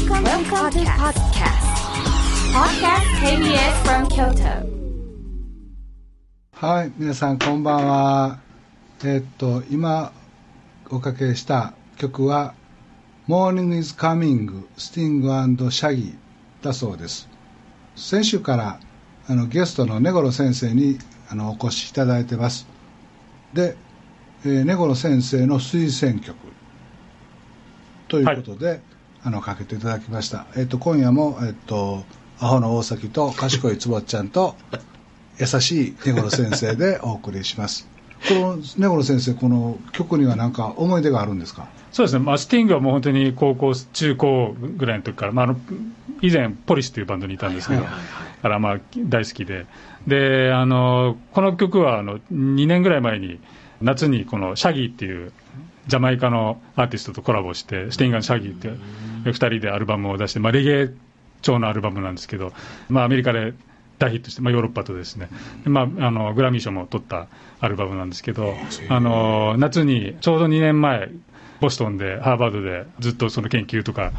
Welcome, Welcome to podcast. Podcast KBS from Kyoto. はい、皆さんこんばんは。えーっと、今おかけした曲は、Morning is Coming, スティングシャギーだそうです。先週からあのゲストの根頃先生にあのお越しいただいてます。で、えー根頃先生の推薦曲ということで、あのかけていただきました。えーっと、今夜も、えーっと、アホの大崎と賢いつぼっちゃんと、優しい根頃先生でお送りします。この根頃先生、この曲には何か思い出があるんですか？そうですね、まあ、スティングはもう本当に高校、中高ぐらいの時から、まあ、あの以前、ポリスというバンドにいたんですけど、からまあ大好きで、であのこの曲はあの2年ぐらい前に、夏にこのシャギーっていうジャマイカのアーティストとコラボして、スティングシャギーっていう2人でアルバムを出して、まあ、レゲエ調のアルバムなんですけど、まあ、アメリカで大ヒットして、まあ、ヨーロッパとですね、でまあ、あのグラミー賞も取ったアルバムなんですけど、あの夏にちょうど2年前、ボストンで、ハーバードでずっとその研究とか、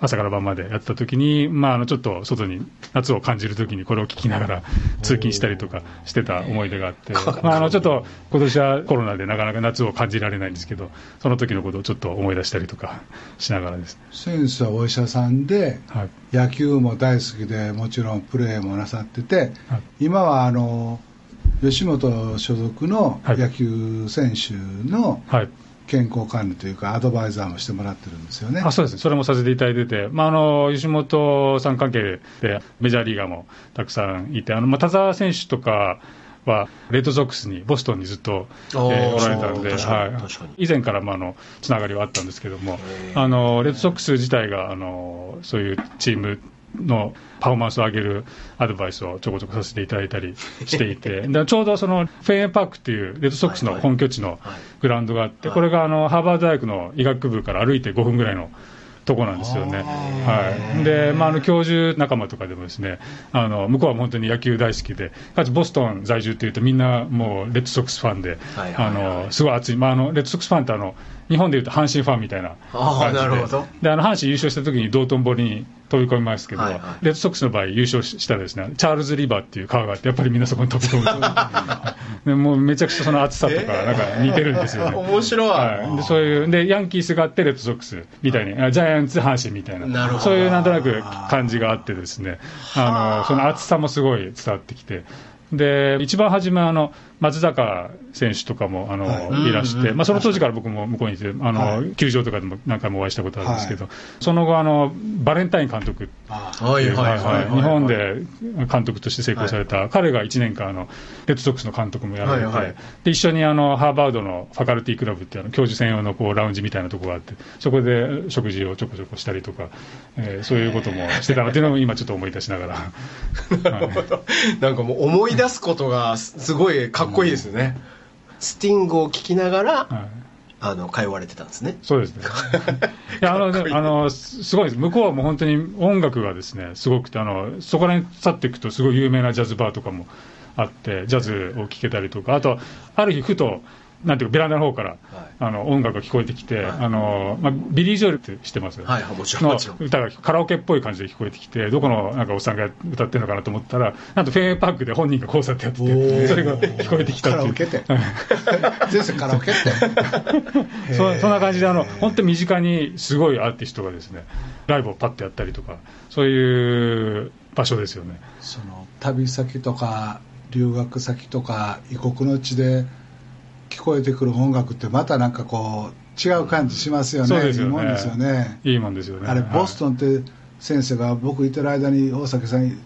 朝から晩までやった時に、まあ、あのちょっと外に夏を感じる時にこれを聞きながら 通勤したりとかしてた思い出があって、まあ、あのちょっと今年はコロナでなかなか夏を感じられないんですけど、その時のことをちょっと思い出したりとかしながらです。ね。先生はお医者さんで、はい。野球も大好きで、もちろんプレーもなさってて、はい。今はあの吉本所属のはい。野球選手のはい健康管理というか、アドバイザーもしてもらってるんですよね。あそうです。ね、それもさせていただいてて、まあ、あの吉本さん関係でメジャーリーガーもたくさんいて、あのまあ、田澤選手とかは、レッドソックスに、ボストンにずっと、えあーーおられたんで、はい。以前からまああのつながりはあったんですけども。あのレッドソックス自体があのそういうチームのパフォーマンスを上げるアドバイスをちょこちょこさせていただいたりしていて、でちょうどそのフェンウェイパークっていうレッドソックスの本拠地のはい。グラウンドがあって、はいこれがあのハーバード大学の医学部から歩いて5分ぐらいのとこなんですよね。はい、で、まあ、あの教授仲間とかでもですねあの向こうは本当に野球大好きで、かつボストン在住というと、みんなもうレッドソックスファンで、あのすごい熱い、まあ、あのレッドソックスファンってあの日本でいうと阪神ファンみたいな感じで。なるほど。であの阪神優勝した時に道頓堀に飛び込みますけど、はいはい。レッドソックスの場合、優勝したらですねチャールズ・リバーっていう川があって、やっぱりみんなそこに飛び込むで もうめちゃくちゃその熱さとか、なんか似てるんですよね。面白い。はい、でそういうでヤンキースがあってレッドソックスみたいにあジャイアンツ阪神みたいななるほど。そういうなんとなく感じがあってですねあのその熱さもすごい伝わってきて。で一番初めあの松坂選手とかもあの、はい。い、らして、まあ、その当時から僕も向こうに。いてあの、はい。球場とかでも何回もお会いしたことあるんですけど、はその後あのバレンタイン監督い日本で監督として成功された、彼が1年間あの、レッドソックスの監督もやられて、はいはい。で一緒にあのハーバードのファカルティクラブっていうあの教授専用のこうラウンジみたいなところがあって、そこで食事をちょこちょこしたりとか、えーそういうこともしてた。な っていうのも今、ちょっと思い出しながら。なるほど。なんかもう思い出すことがすすごいかっこいいですね。スティングを聞きながら、はいあの、通われてたんですね。そうですね。いや、あの、ねあの、すすごいです。向こうはもう本当に音楽がですね、すごくて、あの、そこら辺去っていくと、すごい有名なジャズバーとかもあって、ジャズを聴けたりとか、あと、ある日ふと、なんていうか、ベランダの方から、あの、音楽が聞こえてきて、はいあの、まあ、ビリー・ジョエルって知ってます？はいもちろんの歌がカラオケっぽい感じで聞こえてきて、どこのなんかおっさんが歌ってるのかなと思ったら、なんとフェンウェイパークで本人がコンサートやってて、それが聞こえてきたっていう。カラオケって。先生カラオケって。そそんな感じであの、本当に身近にすごいアーティストがですねライブをパッとやったりとか、そういう場所ですよね。その旅先とか留学先とか異国の地で聞こえてくる音楽ってまたなんかこう違う感じしますよね。ねいいもんですよね。いいもんですよね。あれボストンって先生が僕いてる間に大崎さんに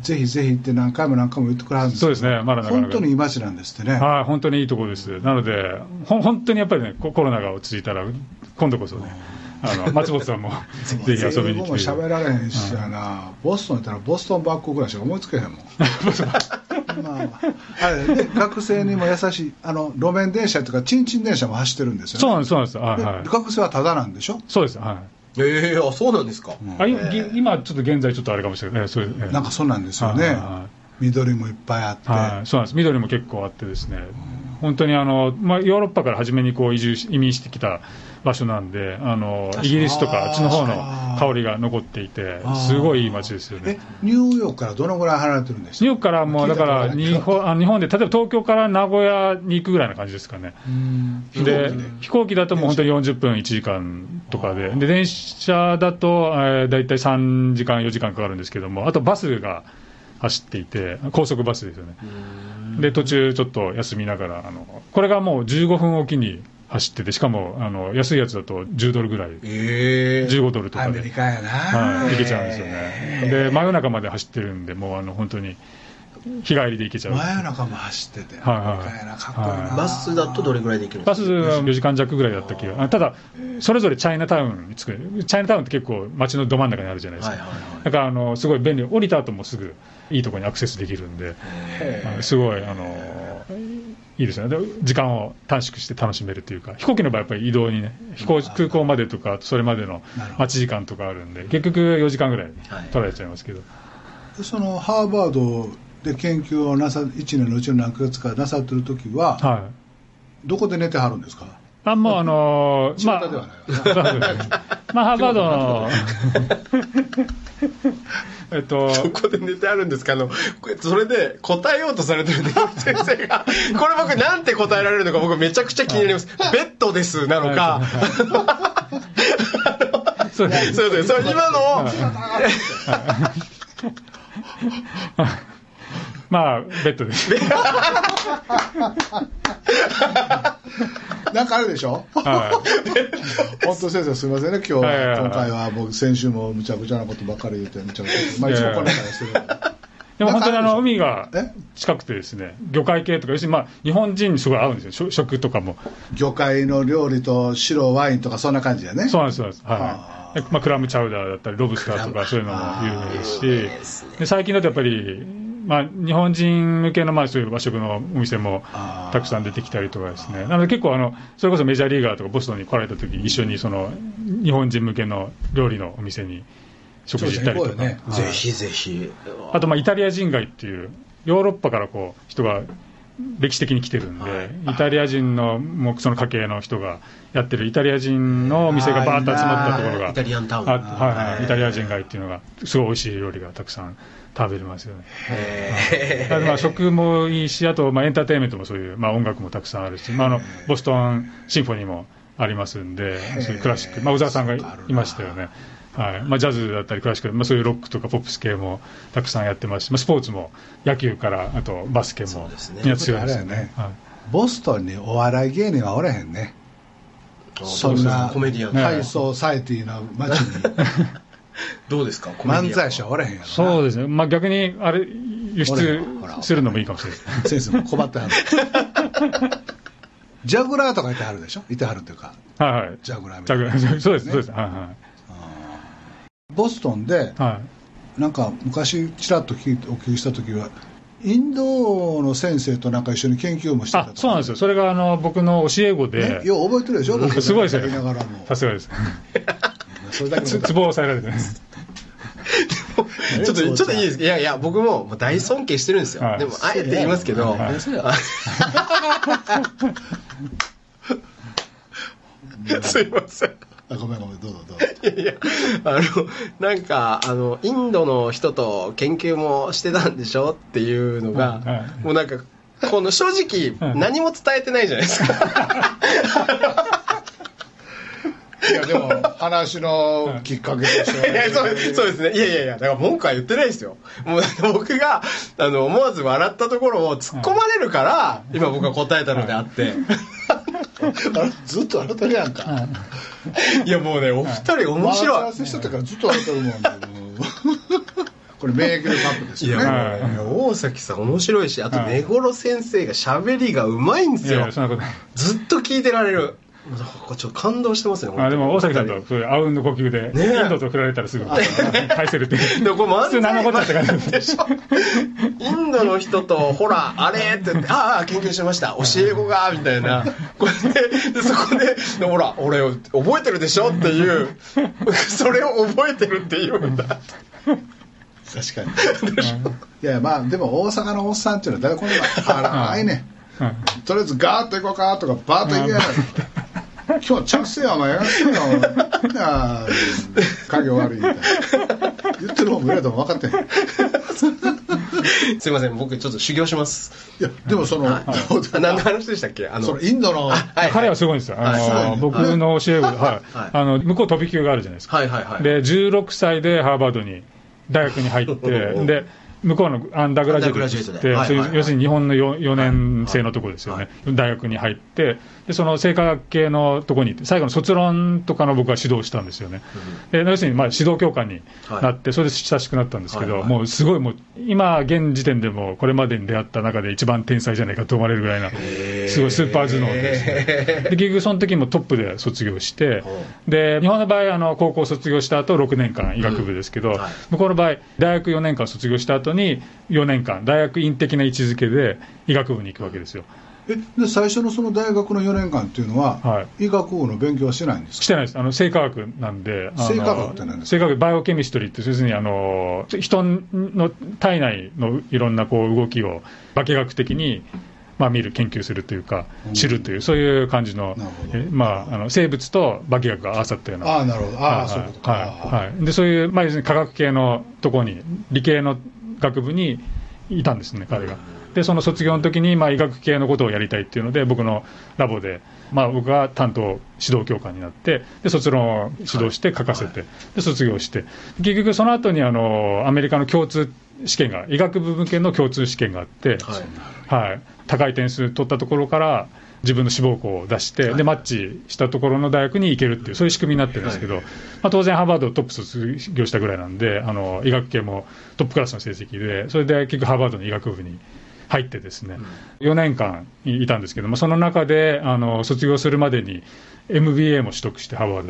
ぜひぜひって何回も何回も言ってくれはるんですそうですねまだなかなか本当にいい街なんですってね。はい、本当にいいところです。なので、ほん本当にやっぱりね、ココロナが落ち着いたら、今度こそね、あの松本さんもぜひ遊びに来て。英語も喋られへんしやな、ボストン行ったらボストンバッグぐらいしか思いつけへんもん。まあ、あ学生にも優しいあの路面電車とかチンチン電車も走ってるんですよね。そうなんです、そうなんです。ははい。学生はタダなんでしょ？そうです、はい。ええあ、そうなんですか。あ今ぎ今、ちょっと現在、ちょっとあれかもしれない、ね、そういうええ。なんかそうなんですよね、はいはいはい。緑もいっぱいあって、はい、そうなんです、緑も結構あってですね、本当にあの、まあ、ヨーロッパから初めにこう移住し移民してきた場所なんであのイギリスとかあっちの方の香りが残っていてすごいいい街ですよえねニューヨークからどのぐらい離れてるんでしたニューヨークからもうだから日本あ日本で例えば東京から名古屋に行くぐらいな感じですかね。うん。で飛行機だともう本当に40分1時間とかで。で電車だと、えー、大体3時間4時間かかるんですけどもあとバスが走っていて高速バスですよね。で途中ちょっと休みながらあのこれがもう15分おきに走っててしかもあの安いやつだと10ドルぐらい。ええ15ドルとアかで、メリカやな、はい、行けちゃうんですよね。で真夜中まで走ってるんでもうあの本当に日帰りで行けちゃう。真夜中も走ってて、はいはい。いいな、はい。バスだとどれぐらいで行けるんでバすか？スは4時間弱ぐらいだった気があただそれぞれチャイナタウンに着くチャイナタウンって結構街のど真ん中にあるじゃないですか、はいはいはい。だからあのすごい便利。降りた後もすぐいいところにアクセスできるんですごいあのいいですよね。で時間を短縮して楽しめるというか飛行機の場合やっぱり移動にね飛行空港までとかそれまでの待ち時間とかあるんで結局4時間ぐらいはい。取られちゃいますけど、でそのハーバードで研究をなさ1年のうちの何ヶ月かなさってる時は、はい。どこで寝てはるんですか？あもうあのーまあ まあハーバードのえっとどこで寝てあるんですか？あのそれで答えようとされてるんで先生が。これ僕なんて答えられるのか僕めちゃくちゃ気になります。ベッドですなのか。そうです。そうです。そう今の。まあベッドです なんかあるでしょ？は本当先生すみませんね今日は、今回は僕先週もむちゃくちゃなことばっかり言ってむちゃくちゃまあいつもこんな話してる。でも本当にあの海がえ？近くてですね魚介系とか要するにまあ日本人にすごい合うんですよ食食とかも。魚介の料理と白ワインとかそんな感じやね。そうなんですそうなんです。ははいでまあ、クラムチャウダーだったりロブスターとかそういうのも有名ですし。で最近だとやっぱり、まあ、日本人向けのまあそういう和食のお店もたくさん出てきたりとかですね。なので結構あのそれこそメジャーリーガーとかボストンに来られた時一緒にその日本人向けの料理のお店に食事行ったりとか、ぜひぜひ。あとまあイタリア人街っていうヨーロッパからこう人が歴史的に来てるんで、はい。イタリア人のもうその家系の人がやってるイタリア人のお店がバーッと集まったところがイタリアンタウン。あはい。はい、イタリア人街っていうのがすごい美味しい料理がたくさん食べれますよね。まあ食もいいしあとまあエンターテインメントもそういう、まあ、音楽もたくさんあるし、まあ、あのボストンシンフォニーもありますんでそういうクラシック、まあ、小沢さんがいましたよね。はい。まあ、ジャズだったりクラシック、まあ、そういうロックとかポップス系もたくさんやってますし、まあ、スポーツも野球からあとバスケもそうですね。みんな強いですよね。ねはい。ボストンにお笑い芸人はおれへんねそんなコメディアン、ねハイソサイティの街に どうですか？漫才師はおれへんやろな。そうですね、まあ、逆にあれ輸出するのもいいかもしれない。です先生も困ってはるジャグラーとかいてはるでしょ？いてはるっていうか。はいはい。ジャグラーみたいな。ジャグそうです、そうです、はいはボストンでい。はい。なんか昔ちらっと聞いてお聞きした時はインドの先生となんか一緒に研究もしてたとそうなんですよ、それがあの僕の教え子で。ね、、よう覚えてるでしょ？僕すごいですよ。やりながらも。さすがです、それだけツボ を押さえられてます。ちょっと、ちょっといいです。かいやいや、僕ももう大尊敬してるんですよ。はい。でも、あえて言いますけど、すいません。あごめんごめんどうぞどうぞ。いやいや、あの、なんか、あの、インドの人と研究もしてたんでしょっていうのが、はいはい。もうなんか、この正直、はい。何も伝えてないじゃないですか。いやでも話のきっかけとしていやそうそうですね。いやいやいや、だから文句は言ってないですよ。もう僕が、あの、思わず笑ったところを突っ込まれるから、今僕は答えたのであって。あれずっと笑ってるやんかいやもうね、お二人面待ち合白い。わせしてたからずっと笑ってるもんこれ免疫のカップですいや、よねはい大崎さん面白いし、あと、はい根頃先生が喋りがうまいんですよ。ずっと聞いてられる。ちょっと感動してますね。あでも大崎さんと本そういうあうんの呼吸で、ねえ。インドと振られたらすぐ 返せるっていこれ普通何のこっちゃって感じ。でしょインドの人と、ほら、あれって言って、ああ、研究してました。教え子が、みたいな。これで、でそこで、でほら、俺、覚えてるでしょっていう、それを覚えてるっていう。んだ。確かに。いやまあでも大阪のおっさんっていうのは誰こんな荒いね。うん。とりあえずガーッと行こうかとかバーッと行けや。ない今日着せやお前やってるよなあ影悪いみたいな。言ってる方も裏でも分かってへん。いすいません僕ちょっと修行します。やでもその、あ何の話でしたっけ？あのそのインドの。はい。彼はすごいんですよ、あの僕の教え子、はい。はい。あの向こう飛び級があるじゃないですか、はいはいはい。で16歳でハーバードに大学に入って、で向こうのアンダーグラジュエットって要するに日本の 4, 4年生のところですよね、大学に入って、でその生化学系のところに最後の卒論とかの僕は指導したんですよね、で要するにまあ指導教官になって、それで親しくなったんですけど、はいはい。もうすごい、もう今、現時点でもこれまでに出会った中で一番天才じゃないかと思われるぐらいな、すごいスーパー頭脳でですね。で結局その時もトップで卒業して、で日本の場合あの高校卒業した後6年間医学部ですけど、うん。はい。向こうの場合大学4年間卒業した後に4年間大学院的な位置づけで医学部に行くわけですよ。えで最初のその大学の4年間っていうのは、は医学部の勉強はしてないんですか？してないです。あの生化学なんで生化学って何ですか？生化学バイオケミストリーって要するにあの人の体内のいろんなこう動きを化学的にまあ、見る研究するというか知るというそういう感じのまあ、あの生物と化学が合わさったような。ああなるほど。ああ、はいそういうことか、はいはい、でそういう、まあ、要するに科学系のところに、理系の学部にいたんですね、彼が。で、その卒業の時に、まあ、医学系のことをやりたいっていうので、僕のラボで、まあ、僕が担当、指導教官になって、で卒論を指導して書かせて、で卒業して、結局その後にあのアメリカの共通試験が、医学部向けの共通試験があって、はい。はい、高い点数取ったところから自分の志望校を出して、でマッチしたところの大学に行けるっていう、そういう仕組みになってるんですけど、まあ、当然、ハーバードトップ卒業したぐらいなんで、あの医学系もトップクラスの成績で、それで結局、ハーバードの医学部に入ってですね、4年間いたんですけども、その中であの卒業するまでに MBA も取得して、ハーバー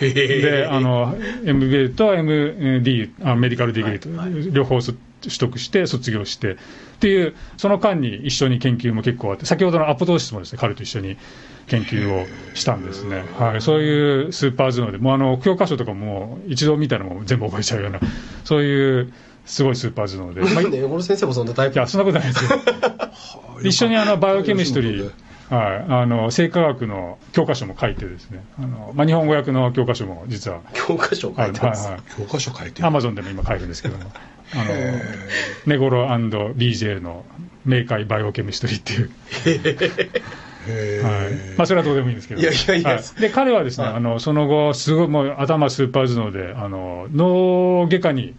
ドで。であの MBA と MD あメディカルディグリーと、両方そ取得して卒業してっていうその間に一緒に研究も結構あって先ほどのアポトーシスもですね彼と一緒に研究をしたんですね、はい、そういうスーパー頭脳でもうあの教科書とかも一度見たらもう全部覚えちゃうようなそういうすごいスーパー頭脳で、まあ、いね小野先生もそんなタイプ？やそんなことないですよ。一緒にあのバイオケミストリーはい、あの生化学の教科書も書いてですね。あの、まあ、日本語訳の教科書も実は教科書を書はいいてます、はいはい。教科書書いてる。アマゾンでも今買えるんですけども、あの ネゴロ &BJ の明快バイオケミストリーっていう、へはい。まあ、それはどうでもいいんですけど、いやいやいや。はい。で彼はですね、あのその後、すごいもう頭スーパー頭脳で、あの脳外科に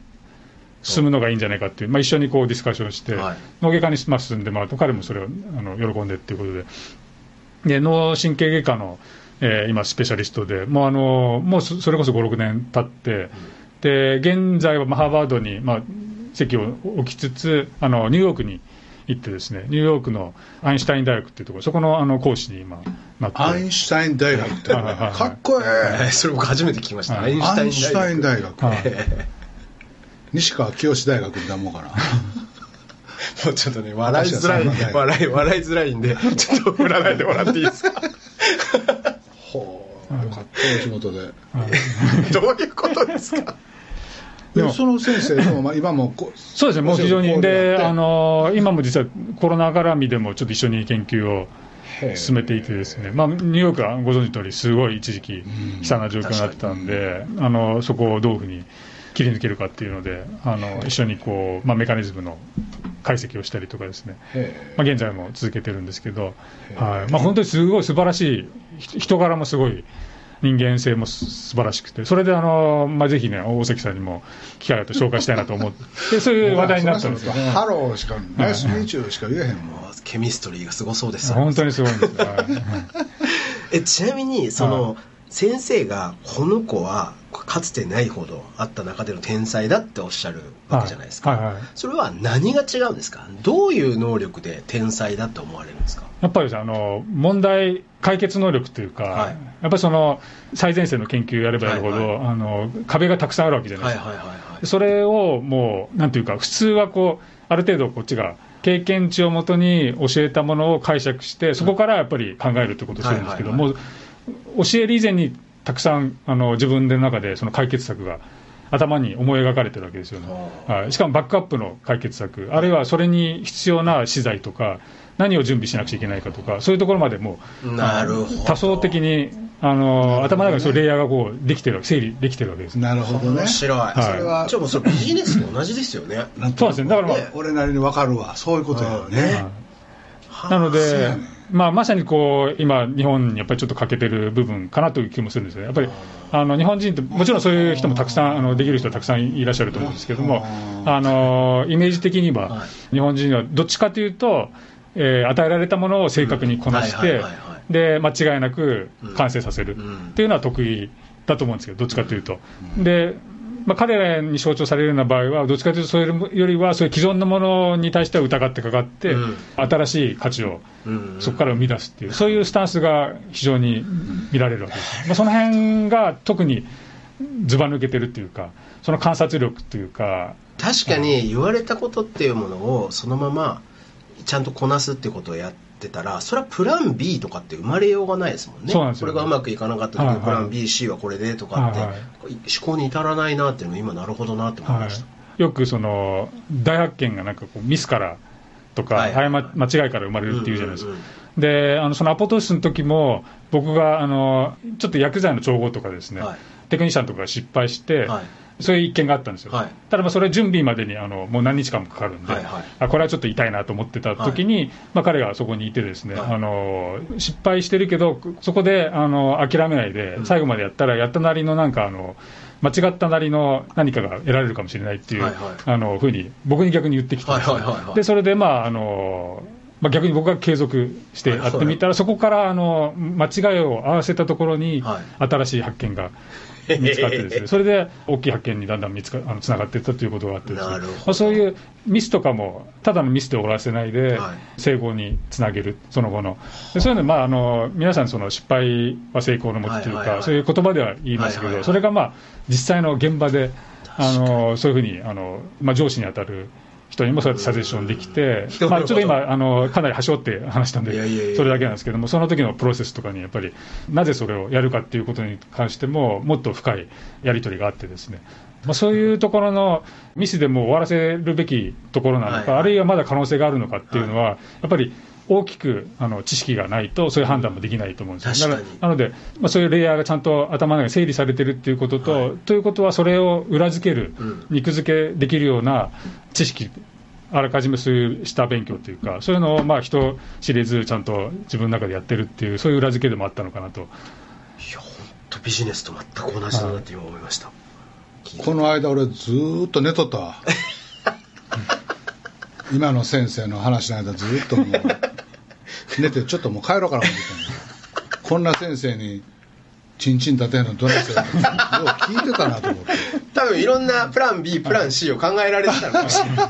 進むのがいいんじゃないかっていう、まあ、一緒にこうディスカッションして、はい。脳外科にまあ進んでもらうと、彼もそれをあの喜んでっていうことで、で脳神経外科の、えー今、スペシャリストで、もうあのもうそそれこそ5、6年経って、で現在はまあハーバードに、まあ、席を置きつつ、あのニューヨークに行ってですね、ニューヨークのアインシュタイン大学っていうところ、そこのあの講師に今なって。アインシュタイン大学って。かっこええーそれ僕初めて聞きました、アインシュタイン大学。はい西川清大学にだもうかな。もうちょっとね笑いづらい笑い笑いづらいんでちょっと振らないでもらっていいですか？ほうよかったお仕事で。どういうことですか？でもでその先生でもまあ今もこそうですね、もう非常に、であの今も実はコロナ絡みでもちょっと一緒に研究を進めていて、ですね、まあ、ニューヨークはご存知の通り、すごい一時期、悲惨な状況になってたんで、あのそこをどういうふうに切り抜けるかっていうので、あの一緒にこう、まあ、メカニズムの解析をしたりとかですね。へまあ、現在も続けてるんですけど、はい。まあ、本当にすごい素晴らしい、ひ人柄もすごい、人間性もす素晴らしくて、それであの、まあ、ぜひね、大関さんにも機会と紹介したいなと思って、そういう話題になったんですよ。ハローしか Nice meetーチューしか言えへんもん。ケミストリーがすごそうです本当にすごいんですよ。はい。えちなみにその、はい。先生がこの子はかつてないほどあった中での天才だっておっしゃるわけじゃないですか、はい。はいはいそれは何が違うんですか？どういう能力で天才だと思われるんですか？やっぱりあの問題解決能力というか、はい。やっぱりその最前線の研究をやればやるほど、はいはあの壁がたくさんあるわけじゃないですか。はいはいはいはい。それをもう、なんていうか、普通はこう、ある程度こっちが経験値をもとに教えたものを解釈して、そこからやっぱり考えるってことをするんですけどはいはいも、教える以前にたくさんあの自分の中でその解決策が頭に思い描かれてるわけですよね、はい、しかもバックアップの解決策、あるいはそれに必要な資材とか、何を準備しなくちゃいけないかとか、そういうところまでもうなるほど。多層的にあの頭の中にそういうレイヤーがこうできてる整理できてるわけですなるほどね。面白い、い。それはじゃあもうそれビジネスと同じですよね。なん。とそうですね。だからまあね。俺なりに分かるわ。そういうことやよね、はい。なのでまあ、まさにこう今、日本にやっぱりちょっと欠けてる部分かなという気もするんですよね、やっぱりあの日本人って、もちろんそういう人もたくさん、あのできる人たくさんいらっしゃると思うんですけども、あのイメージ的には、日本人はどっちかというと、えー与えられたものを正確にこなしてで間違いなく完成させる。うん。っていうのは得意だと思うんですけど、どっちかというと。でまあ、彼らに象徴されるような場合は、どっちかというと、それよりは、そういう既存のものに対しては疑ってかかって、うん。新しい価値をうん。そこから生み出すっていう、そういうスタンスが非常に見られるわけです。まあ、その辺が特にずば抜けてるっていうか、その観察力っていうか、確かに言われたことっていうものをそのままちゃんとこなすっていうことをやってたらそれはプラン B とかって生まれようがないですもんね。そうなんですよこれがうまくいかなかった時にプラン BC はこれでとかって、はいはい。思考に至らないなっていうのも今なるほどなって思いはました、い、よくその大発見がなんかこうミスからとか、はい。誤間違いから生まれるっていうじゃないですか。うんうんであのそのアポトーシスの時も僕があのちょっと薬剤の調合とかですね、はい。テクニシャンとかが失敗して、はいそういう一件があったんですよ、はい。ただまあそれ準備までにあのもう何日間もかかるんで、はいはい。あこれはちょっと痛いなと思ってた時に、まあ、彼がそこにいてですね、はい。あの失敗してるけどそこであの諦めないでうん。最後までやったらやったなりのなんかあの間違ったなりの何かが得られるかもしれないっていう、はいはい。あのふうに僕に逆に言ってきてでそれでまああのまあ、逆に僕が継続してやってみたら、そこからあの間違いを合わせたところに、は新しい発見が見つかってですね、それで大きい発見にだんだん見つかあのつながっていったということがあってですね、まあ、そういうミスとかも、ただのミスで終わらせないではい、成功につなげる、その後の、でそういうの、まあ、あの皆さん、その失敗は成功のもとというか、はいはいはい。そういう言葉では言いますけど、はいはいはい。それがまあ実際の現場で、あのそういうふうにあの、まあ、上司に当たる。人にもそうやってサジェッションできて、うんまあ、ちょっと今、あのかなり端折って話したんでそれだけなんですけども、その時のプロセスとかにやっぱり、なぜそれをやるかっていうことに関しても、もっと深いやり取りがあってですね、まあ、そういうところのミスでもう終わらせるべきところなのか、あるいはまだ可能性があるのかっていうのは、やっぱり大きくあの知識がないと、そういう判断もできないと思うんですよ、確かなので、まあ、そういうレイヤーがちゃんと頭の中に整理されてるっていうことと、はい。ということは、それを裏付ける、うん。肉付けできるような知識、あらかじめそういう下勉強というか、そういうのをまあ人知れず、ちゃんと自分の中でやってるっていう、そういう裏付けでもあったのかなと。いや本当ビジネスと全く同じだなって今思いました、この間俺ずーっと寝とったわ 今の先生の話の間ずーっともう 寝てちょっともう帰ろうかな思ってんの。こんな先生にチンチン立てんのどないせよう聞いてたなと思って。多分いろんなプラン B プラン C を考えられてたのかもしれない。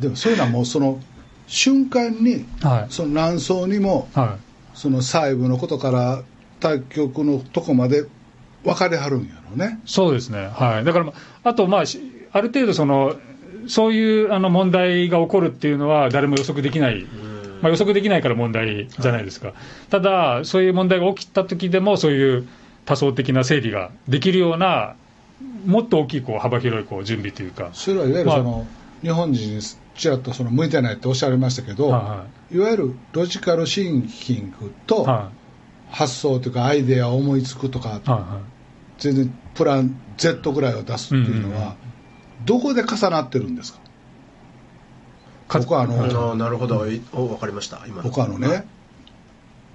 でもそういうのはもうその瞬間にはい。その何層にもはその細部のことから対局のとこまで分かれはるんやろうね。い、そうですね、はい、だから、まああと、まあ、しある程度その、そういうあの問題が起こるっていうのは、誰も予測できない、まあ、予測できないから問題じゃないですか、ただ、そういう問題が起きた時でも、そういう多層的な整理ができるような、もっと大きいこう幅広いこう準備というか。それはいわゆるその、日本人にちらっとその向いてないっておっしゃいましたけど、はいわゆるロジカルシンキングとは発想というかアイデアを思いつくとか、いはい。は全然プラン Z ぐらいを出すっていうのは、どこで重なってるんですか？か僕はあの、あーなるほど。いお分かりました。今の。僕はあのね、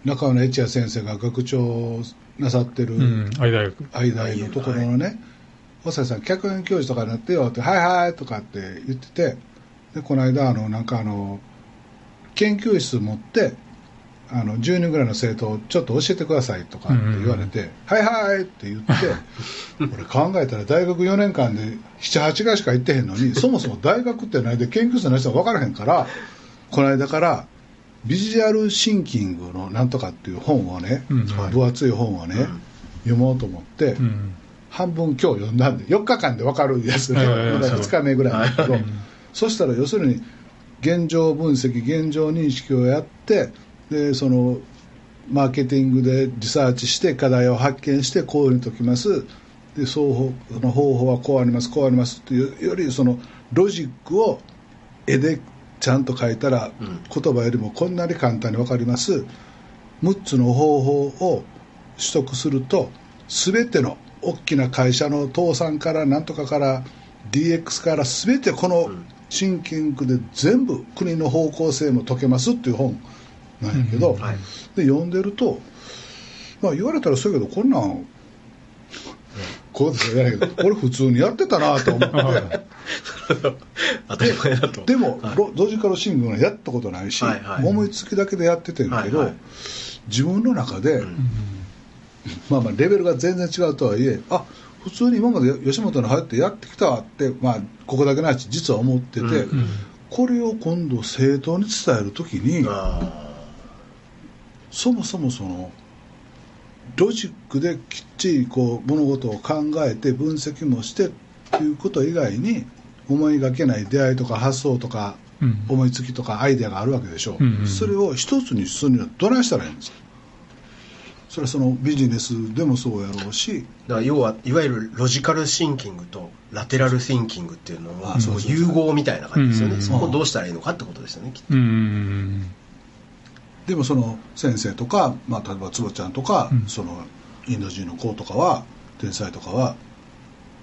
中野悦也先生が学長なさってる、い、うん、愛大学、愛大のところのね、細谷さん、客員教授とかになってよって、はいはいとかって言ってて、でこの間あの、なんかあの、研究室持って、あの10人ぐらいの生徒をちょっと教えてくださいとかって言われて、はいはいって言って、俺考えたら大学4年間で7、8回しか行ってへんのに、そもそも大学って何で研究室の人が分からへんから、この間から、ビジュアルシンキングのなんとかっていう本をね、うん。分厚い本をね、読もうと思って、うん。半分今日読んだんで4日間で分かるやつね、ええまだ2日目ぐらいなんだけど、はい。そしたら要するに現状分析現状認識をやってでそのマーケティングでリサーチして課題を発見してこういうふうに解きます。で双方その方法はこうありますこうありますっていうよりそのロジックを絵でちゃんと書いたら、うん。言葉よりもこんなに簡単に分かります。6つの方法を取得すると全ての大きな会社の倒産からなんとかから DX から全てこのシンキングで全部国の方向性も解けますっていう本なんやけど、うんはい。で読んでると、まあ、言われたらそうやけどこんなんこうですよやけどこれ普通にやってたなと思って。当たり前だと。でも、はい。ロロジカルシングルはやったことないし、はいはい。思いつきだけでやっててんけど、はいはい。自分の中で、ん。まあまあレベルが全然違うとはいえあ普通に今まで吉本に入ってやってきたわって、まあ、ここだけないし実は思ってて、うんこれを今度正当に伝えるときにあそもそもそのロジックできっちりこう物事を考えて分析もしてっていうこと以外に思いがけない出会いとか発想とかうん。思いつきとかアイデアがあるわけでしょ、うんうんそれを一つにするにはどないしたらいいんですか？それはそのビジネスでもそうやろうし。ーだから要はいわゆるロジカルシンキングとラテラルシンキングっていうのは融合みたいな感じですよね、うん。そこをどうしたらいいのかってことですよねきっと。うんうんでもその先生とか、まあ、例えば坪ちゃんとか、うん。そのインド人の子とかは天才とかは、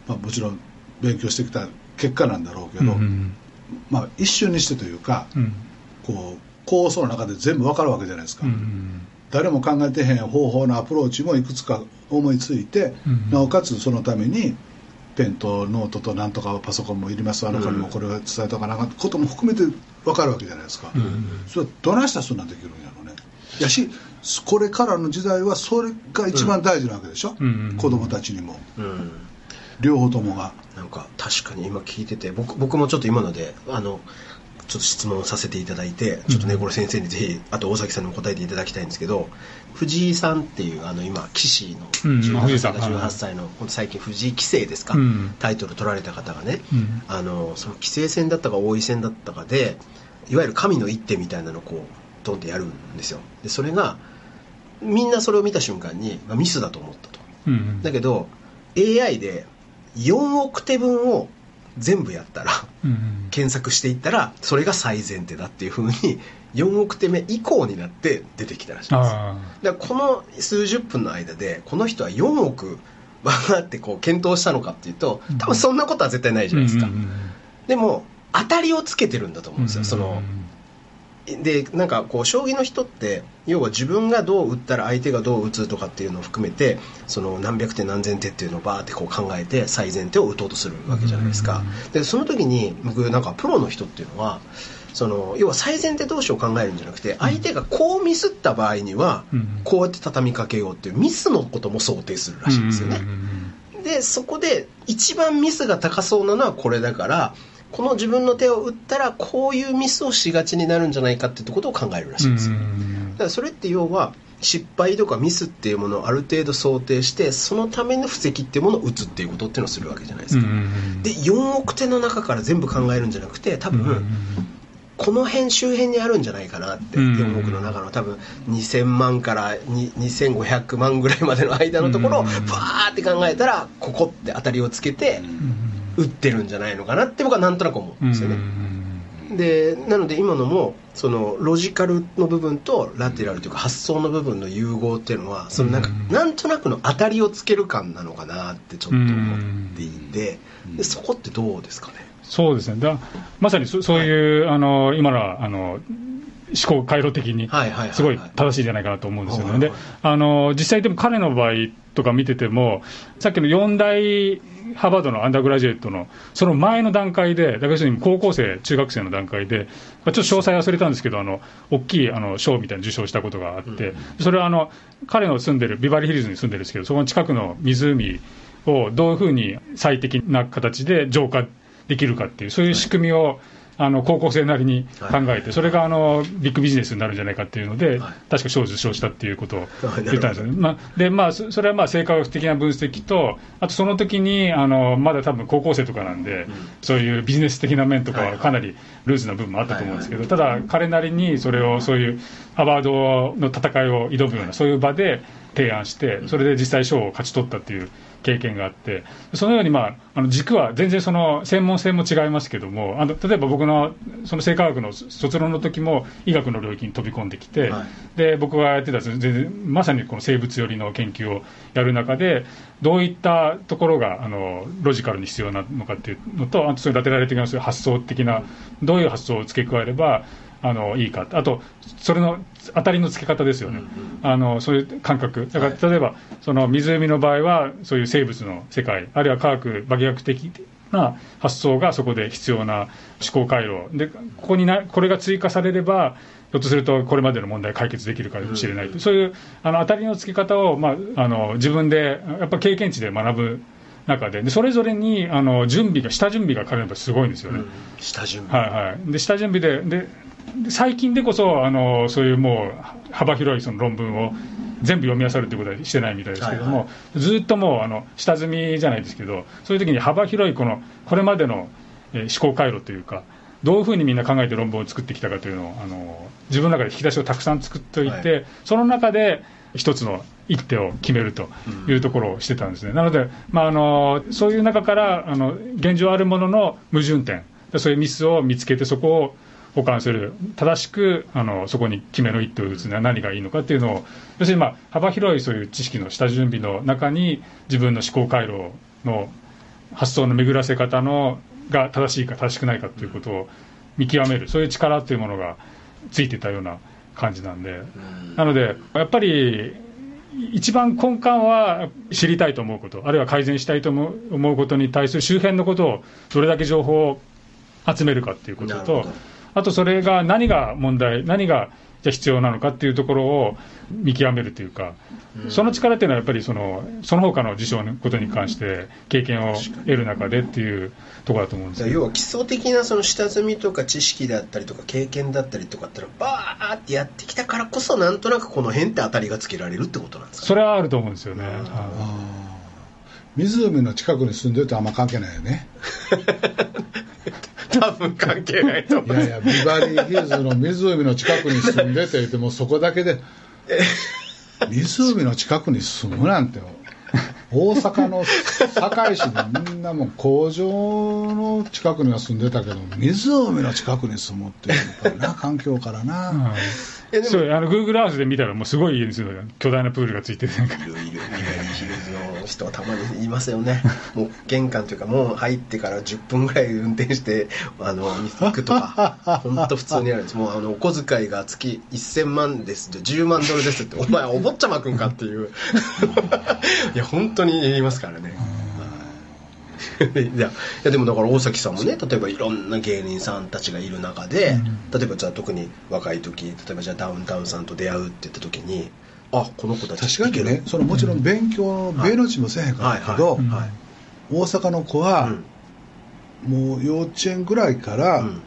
まあ、もちろん勉強してきた結果なんだろうけど、うんまあ、一瞬にしてというかうん。こう構想の中で全部わかるわけじゃないですか、うん誰も考えてへん方法のアプローチもいくつか思いついて、うん。なおかつそのためにペンとノートとなんとかパソコンもいります。あの子にもこれを伝えとかなかったことも含めて分かるわけじゃないですか、うん。それはどないしたらそんなんできるんやろうね。やしこれからの時代はそれが一番大事なわけでしょ、うん。子供たちにも。うん。両方ともが。なんか確かに今聞いてて僕僕もちょっと今のであのちょっと質問させていただいてちょっとねこれ先生にぜひあと大崎さんにも答えていただきたいんですけど藤井さんっていうあの今棋士のうん藤18井さん。歳か18歳の最近藤井棋聖ですか、うん。タイトル取られた方がね、うん。あのその棋聖戦だったか王位戦だったかでいわゆる神の一手みたいなのをこうドンってやるんですよ。でそれがみんなそれを見た瞬間に、まあ、ミスだと思ったと。うんだけど AI で4億手分を全部やったらうん検索していったらそれが最前提だっていうふうに4億手目以降になって出てきたらしいんです。だからこの数十分の間でこの人は4億バーってこう検討したのかっていうと多分そんなことは絶対ないあじゃないですか、うんうんでも当たりをつけてるんだと思うんですよ、そのでなんかこう将棋の人って要は自分がどう打ったら相手がどう打つとかっていうのを含めてその何百手何千手っていうのをバーってこう考えて最善手を打とうとするわけじゃないですか、でその時に僕なんかプロの人っていうのはその要は最善手同士を考えるんじゃなくて相手がこうミスった場合にはうん。こうやって畳みかけようっていうミスのことも想定するらしいんですよね、でそこで一番ミスが高そうなのはこれだからこの自分の手を打ったらこういうミスをしがちになるんじゃないかってことを考えるらしいんです。よ、うん。だからそれって要は失敗とかミスっていうものをある程度想定してそのための布石っていうものを打つっていうことっていうのをするわけじゃないですか、で4億手の中から全部考えるんじゃなくて多分、この辺周辺にあるんじゃないかなって、うん。4億の中の多分2000万からに2500万ぐらいまでの間のところをバうん。ーって考えたらここって当たりをつけて打ってるんじゃないのかなって僕はなんとなく思うんですよね。でなので今のもそのロジカルの部分とラテラルというか発想の部分の融合っていうのはそのなんかうん。なんとなくの当たりをつける感なのかなってちょっと思っていて。でそこってどうですかね？そうですね。だまさにそそういう、あの今のはあの思考回路的にはいはいはいはい。すごい正しいんじゃないかなと思うんですよね、はいはいであの実際でも彼の場合とか見ててもさっきの4大ハーバードのアンダーグラジュエットのその前の段階で、だから要するに高校生、中学生の段階で、まあちょっと詳細忘れたんですけど、あの大きいあの賞みたいなの受賞したことがあって、それはあの彼の住んでる、ビバリーヒルズに住んでるんですけど、そこの近くの湖をどういうふうに最適な形で浄化できるかっていう、そういう仕組みを、あの高校生なりに考えて、それがあのビッグビジネスになるんじゃないかっていうので、はい。確か賞を受賞したっていうことをはい言ったんですよね。まあ、で、まあ、そそれはまあ生化学的な分析と、あとその時にあのまだ多分高校生とかなんで、そういうビジネス的な面とかはかなりルーズな部分もあったと思うんですけど、ただ、彼なりにそれを、そういうハーバードの戦いを挑むような、そういう場で提案して、それで実際賞を勝ち取ったっていう経験があって、そのように、まあ、あの軸は全然その専門性も違いますけども、あの例えば僕のその生化学の卒論の時も医学の領域に飛び込んできて、はい。で僕がやってた全然まさにこの生物寄りの研究をやる中で、どういったところがあのロジカルに必要なのかっていうのと、あとそういうラテラル的なそういう発想的な、どういう発想を付け加えればあのいいか、あと、それの当たりの付け方ですよね、あのそういう感覚、だから例えば、その湖の場合は、そういう生物の世界、あるいは科学、化学的な発想がそこで必要な思考回路、でここになこれが追加されれば、ひょっとするとこれまでの問題解決できるかもしれない、そういうあの当たりの付け方を、まあ、あの自分で、やっぱ経験値で学ぶ中で、でそれぞれにあの準備が、下準備が彼はやっぱすごいんですよね。下準備。はいはい、で下準備ででで最近でこそあのそういうもう幅広いその論文を全部読み漁るということはしてないみたいですけども、はいずっともうあの下積みじゃないですけどそういう時に幅広いこのこれまでの、えー思考回路というかどういうふうにみんな考えて論文を作ってきたかというのをあの自分の中で引き出しをたくさん作っておいて、はその中で一つの一手を決めるというところをしてたんですね、なので、まあ、あのそういう中からあの現状あるものの矛盾点そういうミスを見つけてそこを補完する。正しくあのそこに決めの一手を打つには何がいいのかっていうのを要するに、まあ、幅広いそういう知識の下準備の中に自分の思考回路の発想の巡らせ方のが正しいか正しくないかということを見極める。そういう力というものがついてたような感じなんで、なのでやっぱり一番根幹は知りたいと思うこと。あるいは改善したいと思う思うことに対する周辺のことをどれだけ情報を集めるかっていうこととあとそれが何が問題何がじゃあ必要なのかっていうところを見極めるというか、その力っていうのはやっぱりそのその他の事象のことに関して経験を得る中でっていうところだと思うんです。要は基礎的なその下積みとか知識だったりとか経験だったりとかってのをバーってやってきたからこそなんとなくこの辺って当たりがつけられるってことなんですかそれはあると思うんですよね。はい湖の近くに住んでるとあんま関係ないよね。多分関係ないと思いやいやビバリーヒルズの湖の近くに住んでて言ってもうそこだけで 湖の近くに住むなんて大阪の堺市にみんなもう工場の近くには住んでたけど湖の近くに住むっていうやっぱりな環境からな、はいえでもそうあの Google アースで見たらもうすごい家ですよ巨大なプールがついててなんか。いるいるビバリーヒルズの人はたまにいますよね。もう玄関というかもう入ってから10分ぐらい運転してあの行くとか。本当普通にあるんです。もうあのお小遣いが月1000万ですって10万ドルですってお前お坊ちゃまくんかっていう。いや本当に言いますからね いやいやでもだから大崎さんもね例えばいろんな芸人さんたちがいる中で、例えばじゃあ特に若い時例えばじゃあダウンタウンさんと出会うって言った時にあこの子たち確かにね。そのもちろん勉強の米の字もせえへんかはいったけど、大阪の子は、もう幼稚園ぐらいから、うん。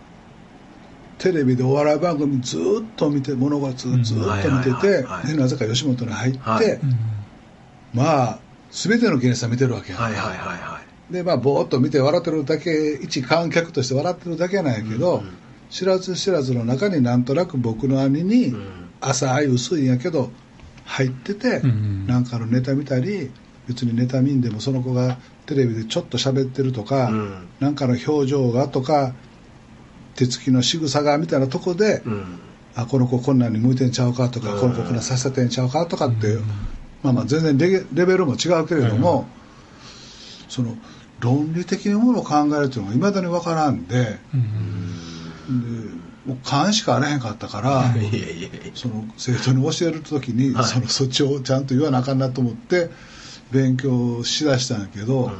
テレビでお笑い番組ずっと見て物事ずっと見ててなぜか吉本に入って、はい。まあ全ての芸人さん見てるわけやはいはいはいはいでまあぼーっと見て笑ってるだけ一観客として笑ってるだけなんやけど、うん知らず知らずの中になんとなく僕の兄に、ん。浅い薄いんやけど入ってて、うんなんかのネタ見たり別にネタ見んでもその子がテレビでちょっと喋ってるとか、うん。なんかの表情がとか手つきの仕草がみたいなとこで、うん。あこの子こんなんに向いてんちゃうかとか、うん。この子こんなんさせてんちゃうかとかって、まあまあ全然レゲレベルも違うけれども、その論理的なものを考えるっていうのがいまだに分からんで,、でもう勘しかあらへんかったから、その生徒に教える時に、はい。そのそっちをちゃんと言わなあかんなと思って勉強しだしたんやけど、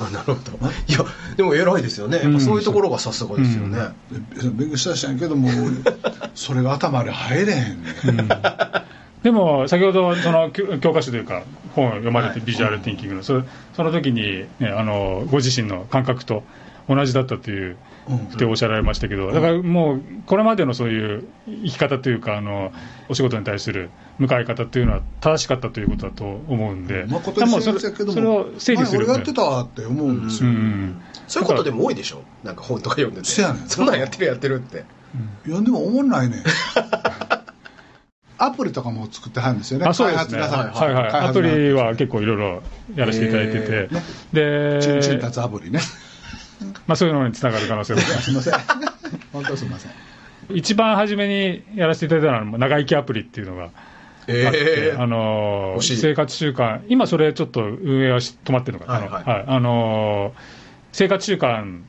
あなるほど。いやでも偉いですよね。やっぱそういうところがさすがですよね、で勉強しだしたんやけどもそれが頭に入れへんねん。でも先ほどその教教科書というか本を読まれてはいビジュアルティンキングの、そその時に、ね、あのご自身の感覚と同じだったといううんっておっしゃられましたけど、だからもうこれまでのそういう生き方というかあのお仕事に対する向かい方というのは正しかったということだと思うんで、誠にもうそれ先生やけどもそれを整理する前俺やってたわって思うんですよ、うんそういうことでも多いでしょ？なんか本とか読んでて。せやねん。そんなんやってるやってるって。いやでも思んないね アプリとかも作ってはるんですよね、あそうですね、はいはい、アプリは結構いろいろやらせていただいてて、えーねでチンチン立つアプリね、まあ、そういうのにつながる可能性も。すみません、本当すみません。一番初めにやらせていただいたのは、長生きアプリっていうのがあって、えあの生活習慣、今、それちょっと運営はし止まってるのかな、はいはい。あの生活習慣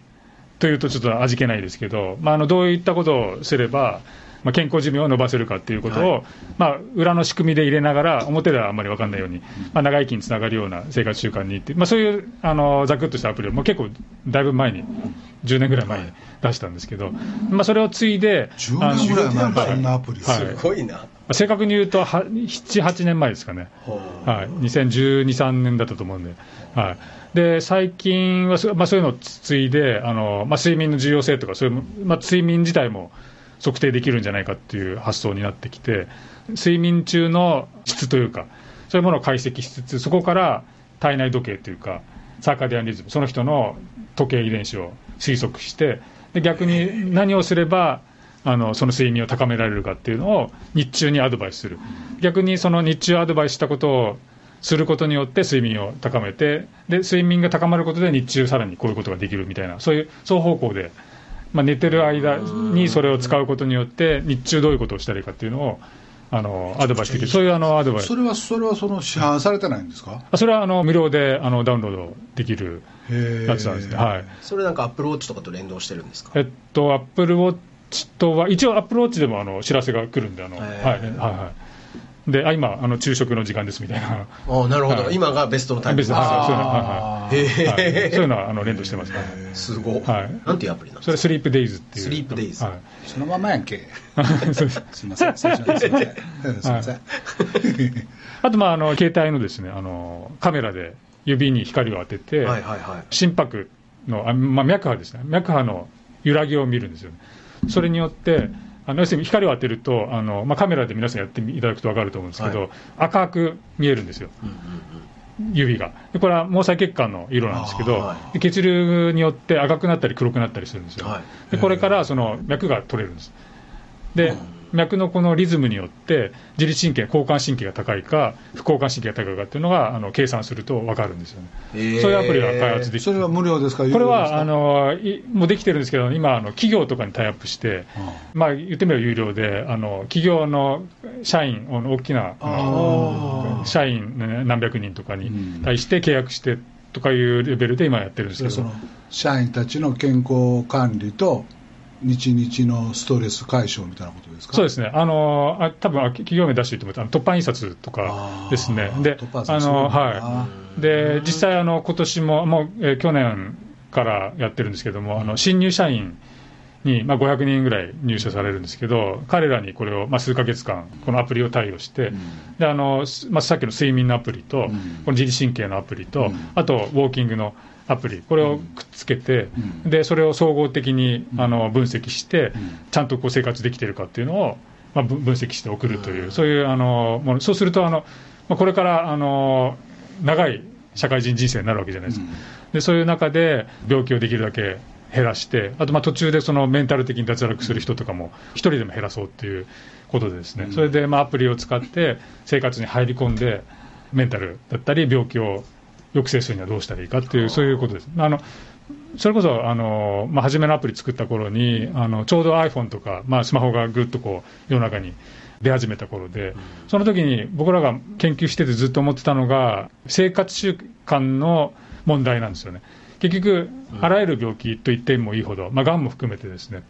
というとちょっと味気ないですけど、まあ、あのどういったことをすれば、まあ、健康寿命を伸ばせるかっていうことを、はまあ、裏の仕組みで入れながら、表ではあんまり分かんないように、まあ、長生きにつながるような生活習慣にって、まあ、そういうあのざくっとしたアプリをもう結構だいぶ前に、10年ぐらい前に出したんですけど、まあ、それを継いで、10年ぐらい前にそんなアプリ。はい。すごいな。正確に言うとは7、8年前ですかね。ほはい、2012、3年だったと思うんで、はい、で最近はそ、まあ、そういうのをついで、あのまあ、睡眠の重要性とか、そういうまあ、睡眠自体も測定できるんじゃないかっていう発想になってきて、睡眠中の質というか、そういうものを解析しつつ、そこから体内時計というか、サーカディアンリズム、その人の時計遺伝子を推測して、で逆に何をすれば、あのその睡眠を高められるかっていうのを日中にアドバイスする、逆にその日中アドバイスしたことをすることによって睡眠を高めて、で睡眠が高まることで日中さらにこういうことができるみたいな、そういう双方向で、まあ、寝てる間にそれを使うことによって、日中どういうことをしたらいいかっていうのをあのアドバイスできる、そういうあのアドバイス。そ、れは、それはその市販されてないんですか？あそれはあの無料であのダウンロードできるへやつなんですね。はい。それなんかアップルウォッチとかと連動してるんですか？えっと、アップルウォッチとは、一応、アップルウォッチでもあの知らせが来るんで、あのはい。はいはい、であ今あの、昼食の時間ですみたいな、ああ、なるほど。はい。今がベストのタイム。別に、はいはい、そういうのは、はい。そういうのはあの連動してます、はい。すごい。はい。なんていうアプリなんそれ、ですか？スリープデイズっていう。スリープデイズ。はい。そのままやんけ。そうです。すみません、すみません、すみません。すみません。あと、まあ、あの携帯のですねあのカメラで指に光を当てて、はいはいはい。心拍の、あまあ、脈波ですね、脈波の揺らぎを見るんですよね。それによって、あの要するに光を当てると、あのまあ、カメラで皆さんやっていただくと分かると思うんですけど、はい赤く見えるんですよ、うんうん指が。でこれは毛細血管の色なんですけど、はで血流によって赤くなったり黒くなったりするんですよ。はいでこれからその脈が取れるんです。で、脈のこのリズムによって、自律神経、交感神経が高いか、副交感神経が高いかっていうのがあの計算すると分かるんですよね。へー。そういうアプリが開発できて。それは無料ですか？これはあのいもうできてるんですけど、今、あの企業とかにタイアップして、まあ、言ってみれば有料で、あの企業の社員、大きな社員、ね何百人とかにうん。対して契約してとかいうレベルで今やってるんですけど。社員たちの健康管理と日々のストレス解消みたいなことですか？そうですね、あのあ多分あ企業名出していいと思って、あの突破印刷とかですね。であのはい、で実際、あの今年も、もう、えー去年からやってるんですけども、あの新入社員に、まあ、500人ぐらい入社されるんですけど、彼らにこれを、まあ、数ヶ月間、このアプリを対応して、であのすまあ、さっきの睡眠のアプリと、うん。この自律神経のアプリと、うん。あとウォーキングのアプリ、これをくっつけて、うん。でそれを総合的にあの分析して、ん。ちゃんとこう生活できてるかっていうのを、まあ、分分析して送るという、うんそういうあのもの、そうするとあの、まあ、これからあの長い社会人人生になるわけじゃないですか。でそういう中で病気をできるだけ減らして、あとまあ途中でそのメンタル的に脱落する人とかも一人でも減らそうっていうことでですね、うん。それでまあアプリを使って生活に入り込んで、メンタルだったり病気を抑制するにはどうしたらいいかっていう、そういうことです。あのそれこそ、あのまあ、初めのアプリ作った頃に、あのちょうど iPhone とか、まあ、スマホがぐっとこう世の中に出始めた頃で、その時に僕らが研究しててずっと思ってたのが、生活習慣の問題なんですよね。結局、あらゆる病気と言ってもいいほど、まあ、がんも含めてですね、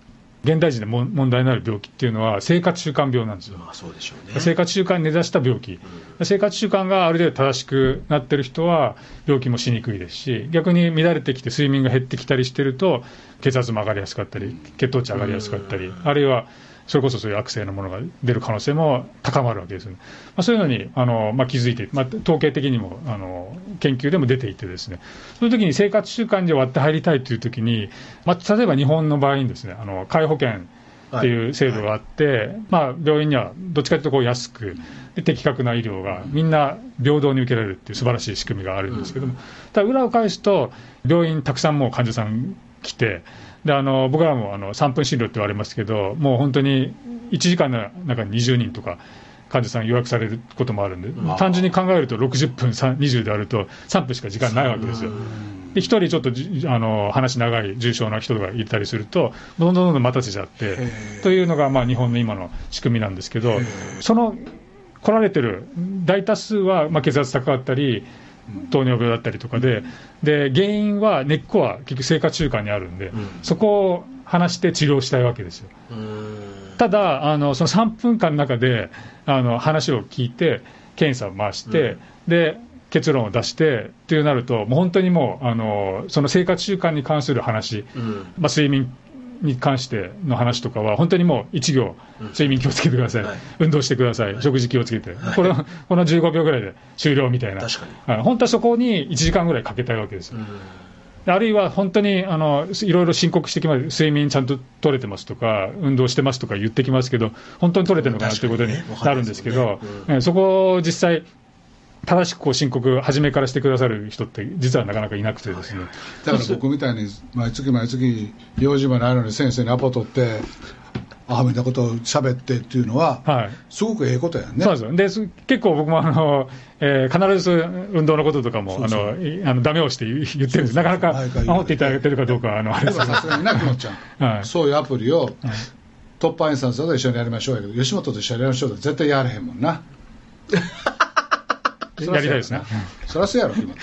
現代人でも問題になる病気っていうのは生活習慣病なんですよ。まあそうでしょうね。生活習慣に根ざした病気、生活習慣がある程度正しくなってる人は、病気もしにくいですし、逆に乱れてきて、睡眠が減ってきたりしてると、血圧も上がりやすかったり、血糖値上がりやすかったり、あるいはそれこそそういう悪性のものが出る可能性も高まるわけですよね。まあ、そういうのにあの、まあ、気づいて、まあ、統計的にもあの研究でも出ていてですね、そういう時に生活習慣で割って入りたいという時に、まあ、例えば日本の場合にですね、あの介保険っていう制度があって、まあ、病院にはどっちかというとこう安くで的確な医療がみんな平等に受けられるっていう素晴らしい仕組みがあるんですけども、ただ裏を返すと病院たくさんもう患者さん来てであの僕らもあの3分診療って言われますけどもう本当に1時間の中に20人とか患者さん予約されることもあるんで、ん単純に考えると60分3 20であると、3分しか時間ないわけですよ。で1人ちょっとじあの話長い重症な人がいたりすると、どんどんどんどん待たせちゃってというのがまあ日本の今の仕組みなんですけど、その来られてる大多数はまあ血圧高かったり、糖尿病だったりとかで、で原因は、根っこは結局生活習慣にあるんで、ん。そこを話して治療したいわけですよ。ただ、あのその3分間の中であの話を聞いて、検査を回して、で結論を出してっていうなると、もう本当にもうあの、その生活習慣に関する話、うん。まあ、睡眠に関しての話とかは、本当にもう1行、睡眠気をつけてください、はい。運動してください、食事気をつけて、これこの15秒ぐらいで終了みたいな、本当はそこに1時間ぐらいかけたいわけですよ。あるいは本当にあのいろいろ申告してきます、睡眠ちゃんと取れてますとか、運動してますとか言ってきますけど、本当に取れてるのかなということになるんですけどそこを実際、正しくこう申告、初めからしてくださる人って、実はなかなかいなくてですね。だから僕みたいに毎月毎月用事もないのに先生にアポ取ってアホみたいなことを喋ってっていうのは、はい。すごくええことやんね。そうです。よです結構僕もあの、えー必ず運動のこととかも、そうそうあのいあのダメをして言言ってるんです、なかなか守っていただけてるかどうかはあのあれでです。さすがにな、きのちゃん、はい。そういうアプリを、突破インスタンスと一緒にやりましょうやけど、吉本と一緒にやりましょうって絶対やれへんもんな。やりたいですね。そらそうやろ、今。い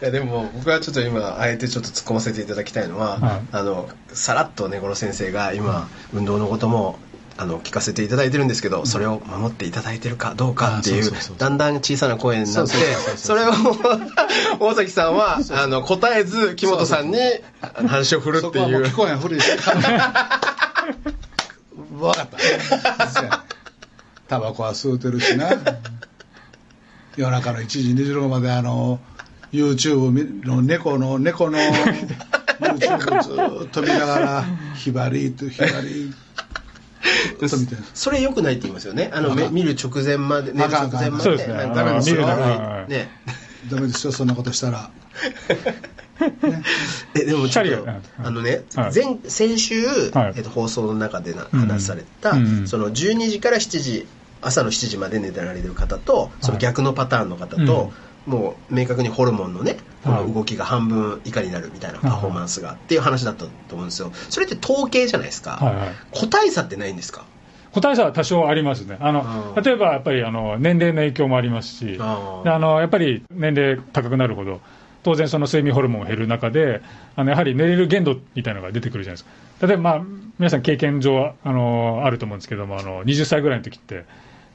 やでも僕はちょっと今あえてちょっと突っ込ませていただきたいのは、はいあのさらっとねこの先生が今、運動のこともあの聞かせていただいてるんですけど、それを守っていただいてるかどうかっていうあそうそうそうだんだん小さな声になってそれを大崎さんはあの答えず木本さんに話を振るっていうそこはもう聞こえんふりして。分かった。タバコは吸うてるしな。夜中の1時26分まであの、YouTube の猫の、猫の YouTube ずーっと見ながら、ひばりとひばり、と見てる。それ良くないって言いますよね。あのめ見る直前まで寝る直前まで。ダメですよねダメですよ、そんなことしたら。えでもちょっとあのね、はい。前先週、はい。えっと、放送の中でなうん話された、うんうん。その12時から7時朝の7時まで寝てられる方とその逆のパターンの方と、もう明確にホルモンのねこの動きが半分以下になるみたいなパフォーマンスがっていう話だったと思うんですよ。それって統計じゃないですか、はいはい。個体差ってないんですか？個体差は多少ありますね、あのうん。例えばやっぱりあの年齢の影響もありますし、あー。であのやっぱり年齢高くなるほど、当然、その睡眠ホルモンが減る中で、あのやはり寝れる限度みたいなのが出てくるじゃないですか、例えば、まあ、皆さん経験上あのあると思うんですけども、あの20歳ぐらいの時って、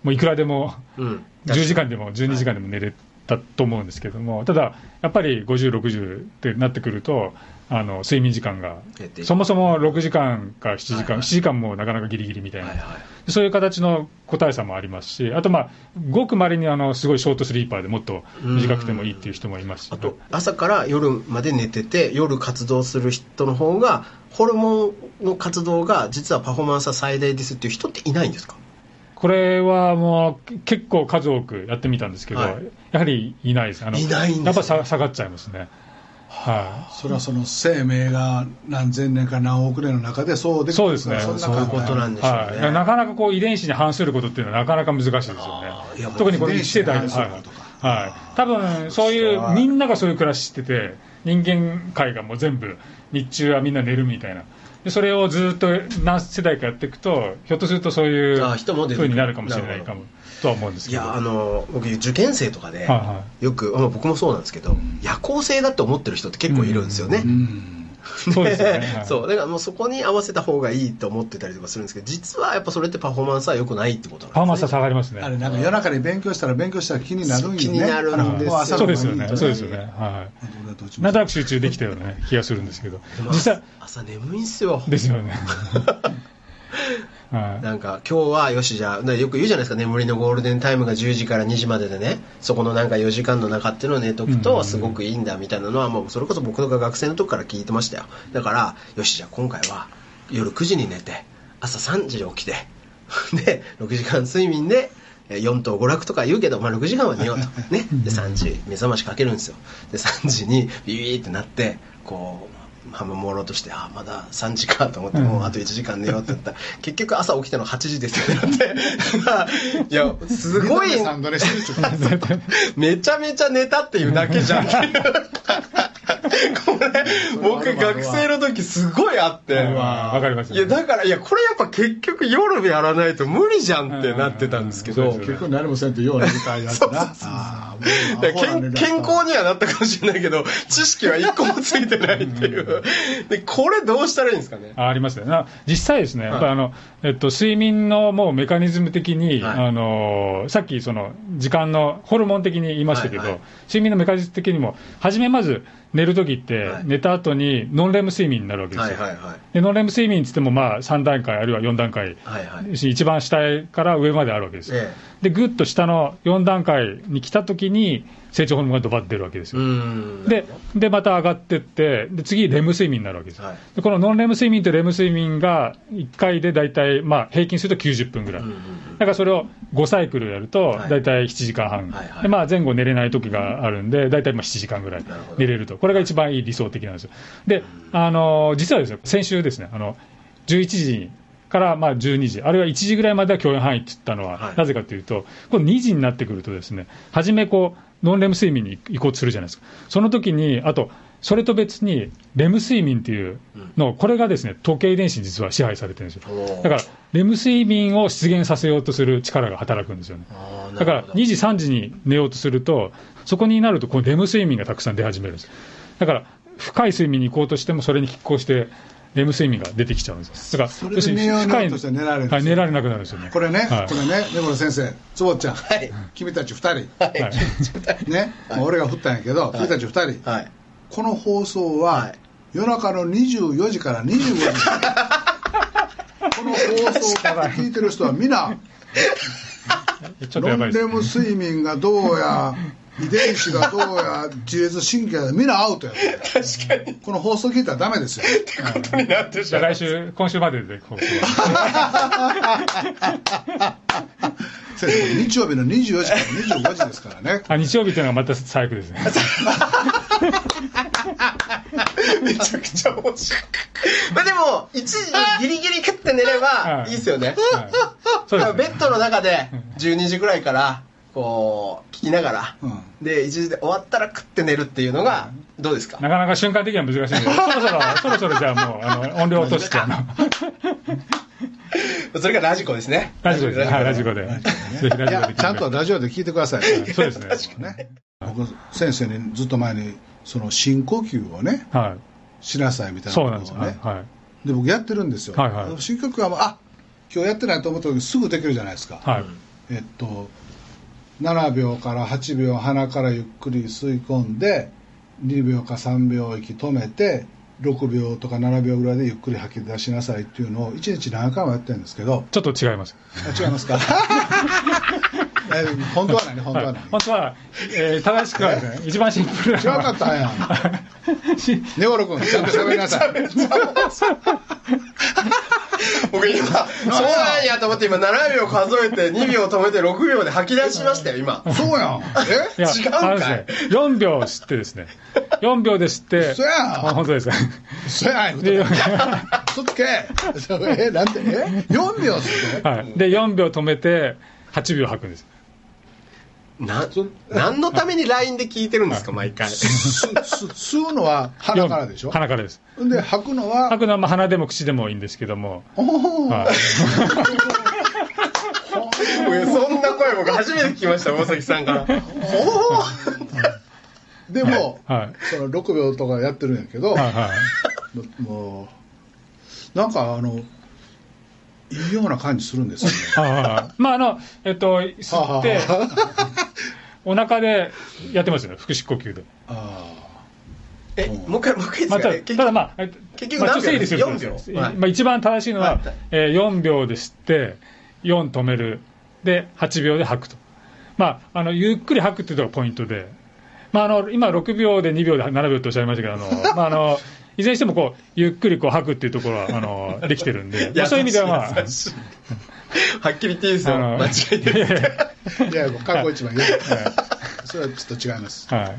もういくらでもうん。10時間でも12時間でも寝れたと思うんですけども、ただ、やっぱり50、60ってなってくると、あの睡眠時間がそもそも6時間か7時間、はいはい。7時間もなかなかギリギリみたいな、はいはい。そういう形の個体差もありますし、あと、まあ、ごくまれにあのすごいショートスリーパーでもっと短くてもいいっていう人もいますし、あと朝から夜まで寝てて夜活動する人の方がホルモンの活動が実はパフォーマンスは最大ですっていう人っていないんですか？これはもう結構数多くやってみたんですけど、はい。やはりいないです、あのいないんですね。やっぱ下下がっちゃいますね。はそれはその生命が何千年か何億年の中でそうできうですね。そんなそういうことなんいでしょうね、はい、なかなかこう遺伝子に反することっていうのはなかなか難しいですよね。特にこの1世代遺伝子に反するはいことか。はい、多分そういう。みんながそういう暮らししてて人間界がもう全部日中はみんな寝るみたいなでそれをずっと何世代かやっていくとひょっとするとそういうあ人も出てくる。風になるかもしれないかもとは思うんですけど。いやあの僕受験生とかで、はいはよく、まあ、僕もそうなんですけど、夜行性だって思ってる人って結構いるんですよね、うんそうですよね。はい。そう。だからもうそこに合わせた方がいいと思ってたりとかするんですけど実はやっぱそれってパフォーマンスは良くないってことなんですね。パフォーマンスは下がりますね。あれなんか夜中に勉強したら勉強したら気になるんよね。気になるんですよも朝のそうですよね。そうですよね。はい。なんとなく集中できたような、ね、気がするんですけど。実際朝眠いんすよ。ですよね はい。なんか今日はよしじゃあよく言うじゃないですか。眠りのゴールデンタイムが10時から2時まででね。そこのなんか4時間の中っていうのを寝とくとすごくいいんだみたいなのはもうそれこそ僕が学生の時から聞いてましたよ。だからよしじゃあ今回は夜9時に寝て朝3時に起きて で6時間睡眠でえー4と娯楽とか言うけど、まあ、6時間は寝ようと、ね、で3時目覚ましかけるんですよ。で3時にビビーってなってこう半分朦朧としてあまだ3時かと思ってもうあと1時間寝ようって言った。ら結局朝起きたの8時ですよってなっていやすごい めちゃめちゃ寝たっていうだけじゃん これ僕学生の時すごいあって。わかりますいやだからいやこれやっぱ結局夜やらないと無理じゃんってなってたんですけど、うん結局何もせんとよ う寝たいやつな健康にはなったかもしれないけど知識は一個もついてないっていう。でこれどうしたらいいんですかね？あありますね。な実際ですね、やっぱりあの、えっと、睡眠のもうメカニズム的に、はい。あの、さっきその、時間のホルモン的に言いましたけど、はいはい。睡眠のメカニズム的にも、初めまず寝るときって、はい寝た後にノンレム睡眠になるわけですよ。はいはいはいでノンレム睡眠って言っても、まあ、3段階あるいは4段階、はいはい一番下から上まであるわけですよ。えで、ぐっと下の4段階に来たときに、成長ホルモンがドバッと出るわけですうよ。ん。でで、また上がってって、で次、レム睡眠になるわけです、はい。でこのノンレム睡眠とレム睡眠が1回で大体、まあ、平均すると90分ぐらい、だからそれを5サイクルやるとはい、大体7時間半、はいはい。でまあ、前後寝れない時があるんで、大体まあ7時間ぐらい寝れると、これが一番いい理想的なんですよ。で、あの実はですね、先週ですね、あの11時からまあ12時、あるいは1時ぐらいまでは共演範囲って言ったのは、はいなぜかというと、この2時になってくるとですね、初めこう、ノンレム睡眠に移行するじゃないですか。その時に、あと、それと別に、レム睡眠っていうの、これがですね、時計遺伝子に実は支配されてるんですよ。だから、レム睡眠を出現させようとする力が働くんですよね。だからなるほど2時、3時に寝ようとすると、そこになるとこのレム睡眠がたくさん出始めるんです。だから、深い睡眠に行こうとしても、それに拮抗して、レム睡眠が出てきちゃうんですよ。だから、それで寝られなくなるんですよね。これね、はい。これね、根室先生、坪ちゃん、はい。君たち2人、はい。ね、まあ俺が振ったんやけど、君たち2人、はい。この放送は、はい。夜中の24時から25時。この放送から聞いてる人は皆 ちょっとやばいですノンレム睡眠がどうや遺伝子がどうや自律神経が皆アウトや。確かに。この放送聞いたらダメですよ。ことになってしじゃまうあ来週、今週までで放送は。先生日曜日の24時から25時ですからね。あ日曜日というのがまた最悪ですね。めちゃくちゃ面白い。まあでも1時ギリギリ食って寝ればはいいいですよね。はい。そうですね。ベッドの中で12時ぐらいからこう聞きながら、うんで1時で終わったら食って寝るっていうのがどうですか？なかなか瞬間的には難しいんで、そろそろ、そろそろじゃあもう、あの、音量落として、あの、それがラジコですねラジコですね。はい、ラジコで。ぜひラいやジコで。ちゃんとラジオで聞いてください、そうですね。ね、僕先生にずっと前にその深呼吸をねはい。しなさいみたいなそうなんですよ。ことをねはい。はいで僕やってるんですよ、はいはい深呼吸はもうあ今日やってないと思った時すぐできるじゃないですか、はい。えっと7秒から8秒鼻からゆっくり吸い込んで2秒か3秒息止めて6秒とか7秒ぐらいでゆっくり吐き出しなさいっていうのを1日何回もやってるんですけど。ちょっと違います。あ違いますか？え本当は何本当は何、はい。本当は、えー正しくはですね、一番シンプルな。違かったんや。し根室君ちゃんと喋りなさい。僕今そうなんやと思って今7秒数えて2秒止めて6秒で吐き出しましたよ今。そうやん。え？違うんかい。あのですね、4秒吸ってですね、4秒で吸って、嘘やん。あ本当です。そうやんで嘘つけ。えなんてえ？4秒ってはい、で4秒止めて、8秒吐くんです。な何のために LINE で聞いてるんですか毎回。吸うのは鼻からでしょ？鼻からです。で吐くのは？吐くのはまあ鼻でも口でもいいんですけども、そんな声僕初めて聞きました大崎さんから。でも、はい。その6秒とかやってるんやけど、はいはい。もうなんかあのいいような感じするんですよね。まああの、えっと、吸って、お腹でやってますよね、腹式呼吸で。あえもう一回もう一回まあ、たか結ただまあ、えっとまあ、結局何秒整理すると4ですね秒。はい。まあ、一番正しいのは、はい。えー4秒で吸って、4止める、で、8秒で吐くと。まあ、あの、ゆっくり吐くっていうのがポイントで、まあ、あの、今6秒で2秒で7秒っておっしゃいましたけど、あの、まあ、あの、いずれにしてもこう、ゆっくりこう吐くっていうところは、あの、できてるんで、まあそういう意味ではまあ、はっきり言っていいですよ間違えてるいやいいや過去一番言うそれはちょっと違いますはい。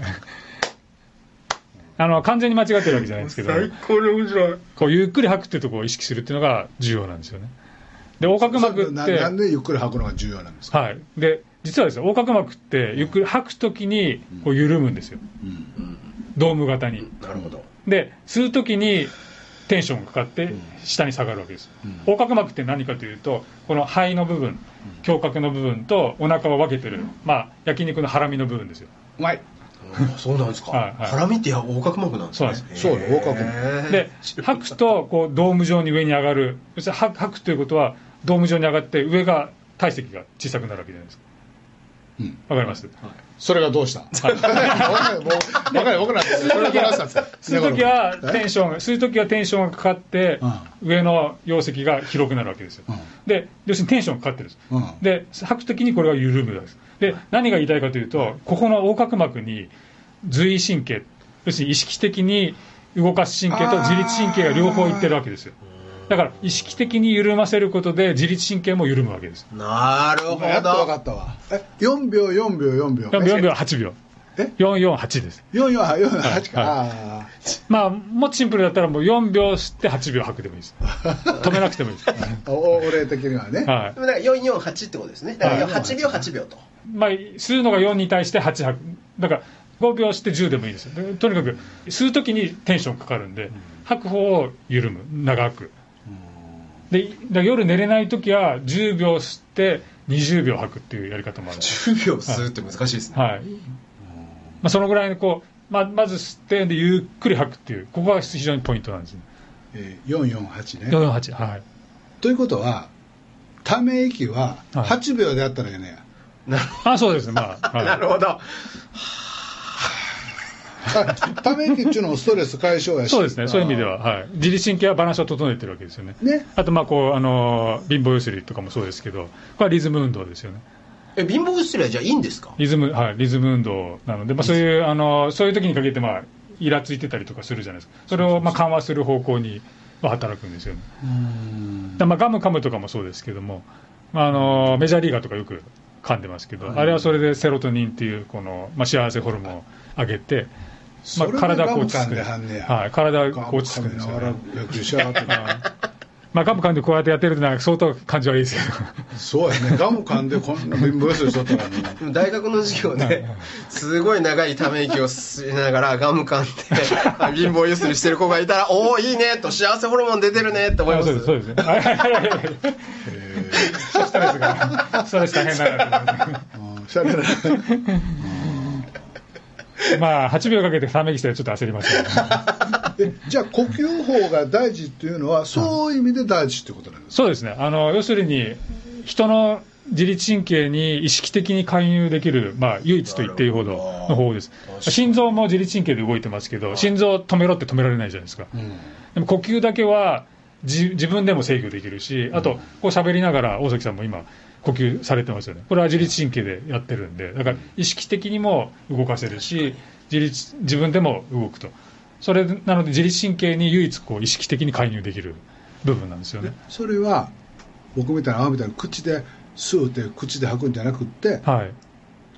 あの完全に間違ってるわけじゃないんですけど、最高に面白い。こうゆっくり吐くっていうところを意識するっていうのが重要なんですよね。で、横隔膜って、ななんでゆっくり吐くのが重要なんですか、はい。で、実はですね、横隔膜ってゆっくり吐くときにこう緩むんですよ。ドーム型に。なるほど。で、吸うときにテンションがかかって下に下がるわけです。横隔膜って何かというと、この肺の部分、胸郭の部分とお腹を分けてる、まあ、焼肉のハラミの部分ですよ。うまいあそうなんですか？はいはい。ハラミって横隔膜なんですね。そうなんです。そうよ横隔膜。で、吐くとこうドーム状に上に上がる、要するに吐吐くということは、ドーム状に上がって、上が体積が小さくなるわけじゃないですか。うん。わかります、それがどうした？分かるもう分かる分かるそれがどうしたんですか吸うときはテンションが、吸うときはテンションがかかって、う上の容積が広くなるわけですよ。うん。で、要するにテンションがかかってるんです。うん。で、吐くときにこれが緩むわけです。で、何が言いたいかというと、ここの横隔膜に随意神経、要するに意識的に動かす神経と自律神経が両方いってるわけですよ。だから、意識的に緩ませることで自律神経も緩むわけです。なるほど。やっと分かったわえ4秒4秒4秒4秒、8秒。え？448です。448か、あまあ、もっとシンプルだったらもう4秒吸って8秒吐くでもいいです。止めなくてもいいです。ーお俺的にはね、はいで。もだから448ってことですね。だからはい8秒8秒と。まあ、吸うのが4に対して8吐く。だから、5秒して10でもいいですとにかく、吸うときにテンションかかるんで、吐く方を緩む。長く。で、夜寝れないときは、10秒吸って20秒吐くっていうやり方もあるんです。10秒吸うって難しいですね。はい。まあ、そのぐらいのこう、まあ、まず吸って、で、ゆっくり吐くっていう、ここが非常にポイントなんですね。えー448ね448。はい。ということはため息ははい8秒でやったらいいねや、あ、そうですね。まあ、はい なるほど。あ ため息っていうのもストレス解消やしそうですね。そういう意味では、はい。自律神経はバランスを整えてるわけですよね。ねあと、まあ、こう、あの、貧乏ゆすりとかもそうですけど、これはリズム運動ですよね。え、貧乏ゆすりはじゃあいいんですか？リズム、はい、リズム運動なので、まあ、そういう、あの、そういう時に限って、まあ、イラついてたりとかするじゃないですか。それを、まあ、緩和する方向に、まあ、働くんですよね。でまあ、ガム噛むとかもそうですけども、まあ、あの、メジャーリーガーとかよく噛んでますけど、あれはそれでセロトニンっていう、この、まあ、幸せホルモンを上げて、まあ、体が落ち着くではんねやはい、体が落ち着くんですよ、ね。ら野球しやがって まあ、ガム噛んでこうやってやってるとなんか相当感じ悪いですけど。そうやねガム噛んでこんな貧乏しとったらもうでも大学の授業で、すごい長いため息を吸いながらガム噛んで、貧乏ゆすりしてる子がいたら、おお、いいねと、幸せホルモン出てるねって思います。あそうです、そうですね。はいはいはいはいストレスが、ストレス大変だなと思って。うんしゃべらない まあ、8秒かけてため息したらちょっと焦りましたけど、えじゃあ呼吸法が大事っていうのはそういう意味で大事ってことなんですか？そうですね。あの、要するに、人の自律神経に意識的に介入できる、まあ、唯一と言っていいほどの方法です。心臓も自律神経で動いてますけど、心臓を止めろって止められないじゃないですか。でも呼吸だけはじ自分でも制御できるし、あと、こう喋りながら、大崎さんも今、呼吸されてますよね。これは自律神経でやってるんで、だから意識的にも動かせるし、自律、自分でも動くと。それなので自律神経に唯一こう意識的に介入できる部分なんですよね。それは僕みたいな青みたいな口で吸うて口で吐くんじゃなくってはい。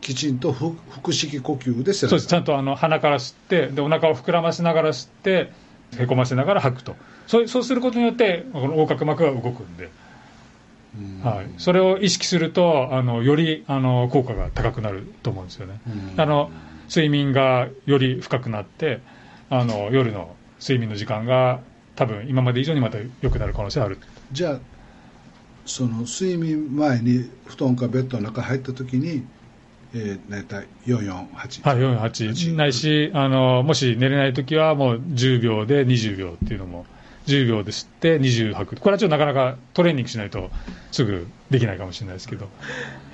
きちんと腹腹式呼吸でそうです。ちゃんとあの鼻から吸って、で、お腹を膨らませながら吸って、へこませながら吐くと。そうそうすることによって、この横隔膜が動くんで、はい。それを意識すると、あの、より、あの、効果が高くなると思うんですよね。あの、睡眠がより深くなって、あの、夜の睡眠の時間が多分今まで以上にまた良くなる可能性がある。じゃあその睡眠前に布団かベッドの中入った時に、えー、大体448、はい、48ないし、あの、もし寝れないときはもう10秒で20秒っていうのも、10秒で吸って20吐く。これはちょっとなかなかトレーニングしないとすぐできないかもしれないですけど。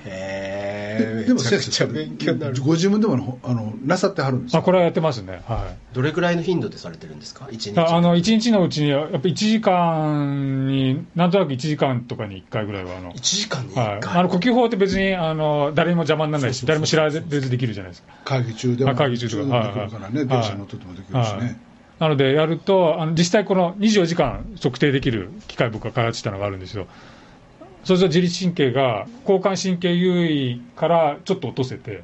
へえ。でもめちゃ先生くちゃ勉強になる。ご自分でもあのなさってはるんですあ、かこれはやってますね。はい。どれくらいの頻度でされてるんですか？一日。ああの、1日のうちに、やっぱ1時間に、なんとなく1時間とかに1回ぐらいは、あの、1時間にはい1。回。あの、呼吸法って別に、あの、誰にも邪魔にならないし、誰も知らずできるじゃないですか。会議中でもあ会議中とか普通にできるからね、はい電車乗っててもできるしはいね、なので、やると、あの実際この24時間測定できる機械僕が開発したのがあるんですよ。そうすると自律神経が交感神経優位からちょっと落とせて、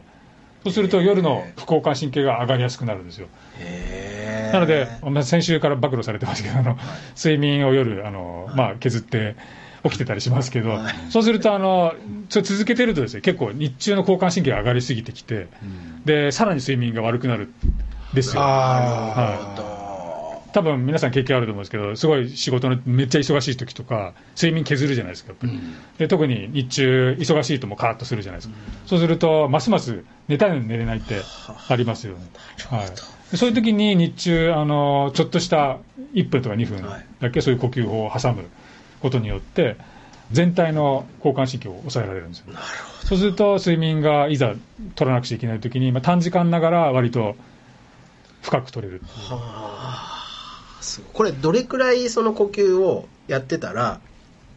そうすると夜の副交感神経が上がりやすくなるんですよ。なので、まあ先週から暴露されてますけど、あの睡眠を夜、あのまあ、削って起きてたりしますけど、はいそうするとあの、それ続けてるとですね、結構日中の交感神経が上がりすぎてきて、でさらに睡眠が悪くなるんですよ。あ多分皆さん経験あると思うんですけど、すごい仕事のめっちゃ忙しい時とか、睡眠削るじゃないですか、やっぱり。で特に日中、忙しいともうカーッとするじゃないですか。そうすると、ますます寝たいのに寝れないってありますよね。はい、でそういう時に日中あの、ちょっとした1分とか2分はいだけそういう呼吸法を挟むことによって、全体の交感神経を抑えられるんですよ。そうすると、睡眠がいざ取らなくちゃいけない時に、まあ、短時間ながら割と深く取れる。すごいこれどれくらいその呼吸をやってたら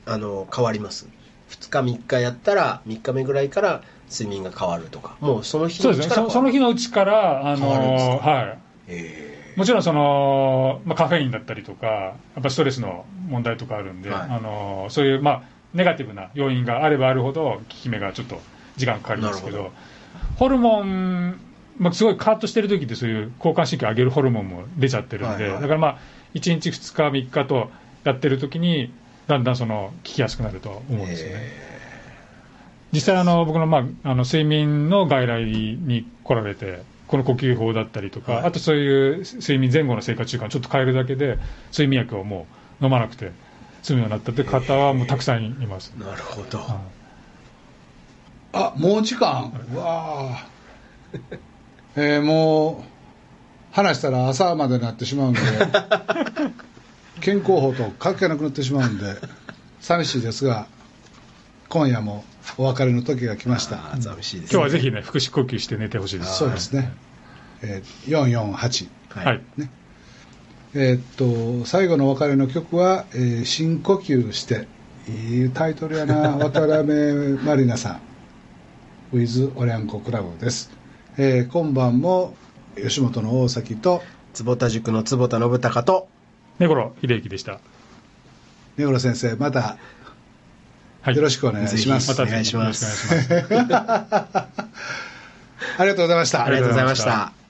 あの変わります？2日3日やったら3日目ぐらいから睡眠が変わるとか。もうその日のうちからそその日のうちから、あのか？はい、え。もちろんその、まあ、カフェインだったりとか、やっぱストレスの問題とかあるんで、はい。あのそういう、まあ、ネガティブな要因があればあるほど、効き目がちょっと時間かかりますけど、ホルモン、まあ、すごいカーッとしてる時って、そういう交感神経上げるホルモンも出ちゃってるんで、はいはい。だからまあ、1日、2日、3日とやってる時に、だんだんその効きやすくなると思うんですよね。実際あの、僕の,、まあ、あの睡眠の外来に来られて、この呼吸法だったりとか、はい。あとそういう睡眠前後の生活習慣をちょっと変えるだけで、睡眠薬をもう飲まなくて済むようになったって方はもうたくさんいます。なるほど、はあもう時間？うわあえーもう話したら朝までになってしまうんで 健康法と関係なくなってしまうんで寂しいですが今夜もお別れの時が来ました。寂しいです、今日はぜひね、腹式呼吸して寝てほしいです。そうですね、えー448ははい。い。えーっと最後のお別れの曲は「えー深呼吸して」いいタイトルやな。渡辺満里奈さん「with おりゃんこクラブ」です、えー今晩も吉本の大崎と坪田塾の坪田信孝と根頃秀之でした。根室先生またはい。よろしくお願いします、またお願いしますよろしくお願いします。ありがとうございましたありがとうございました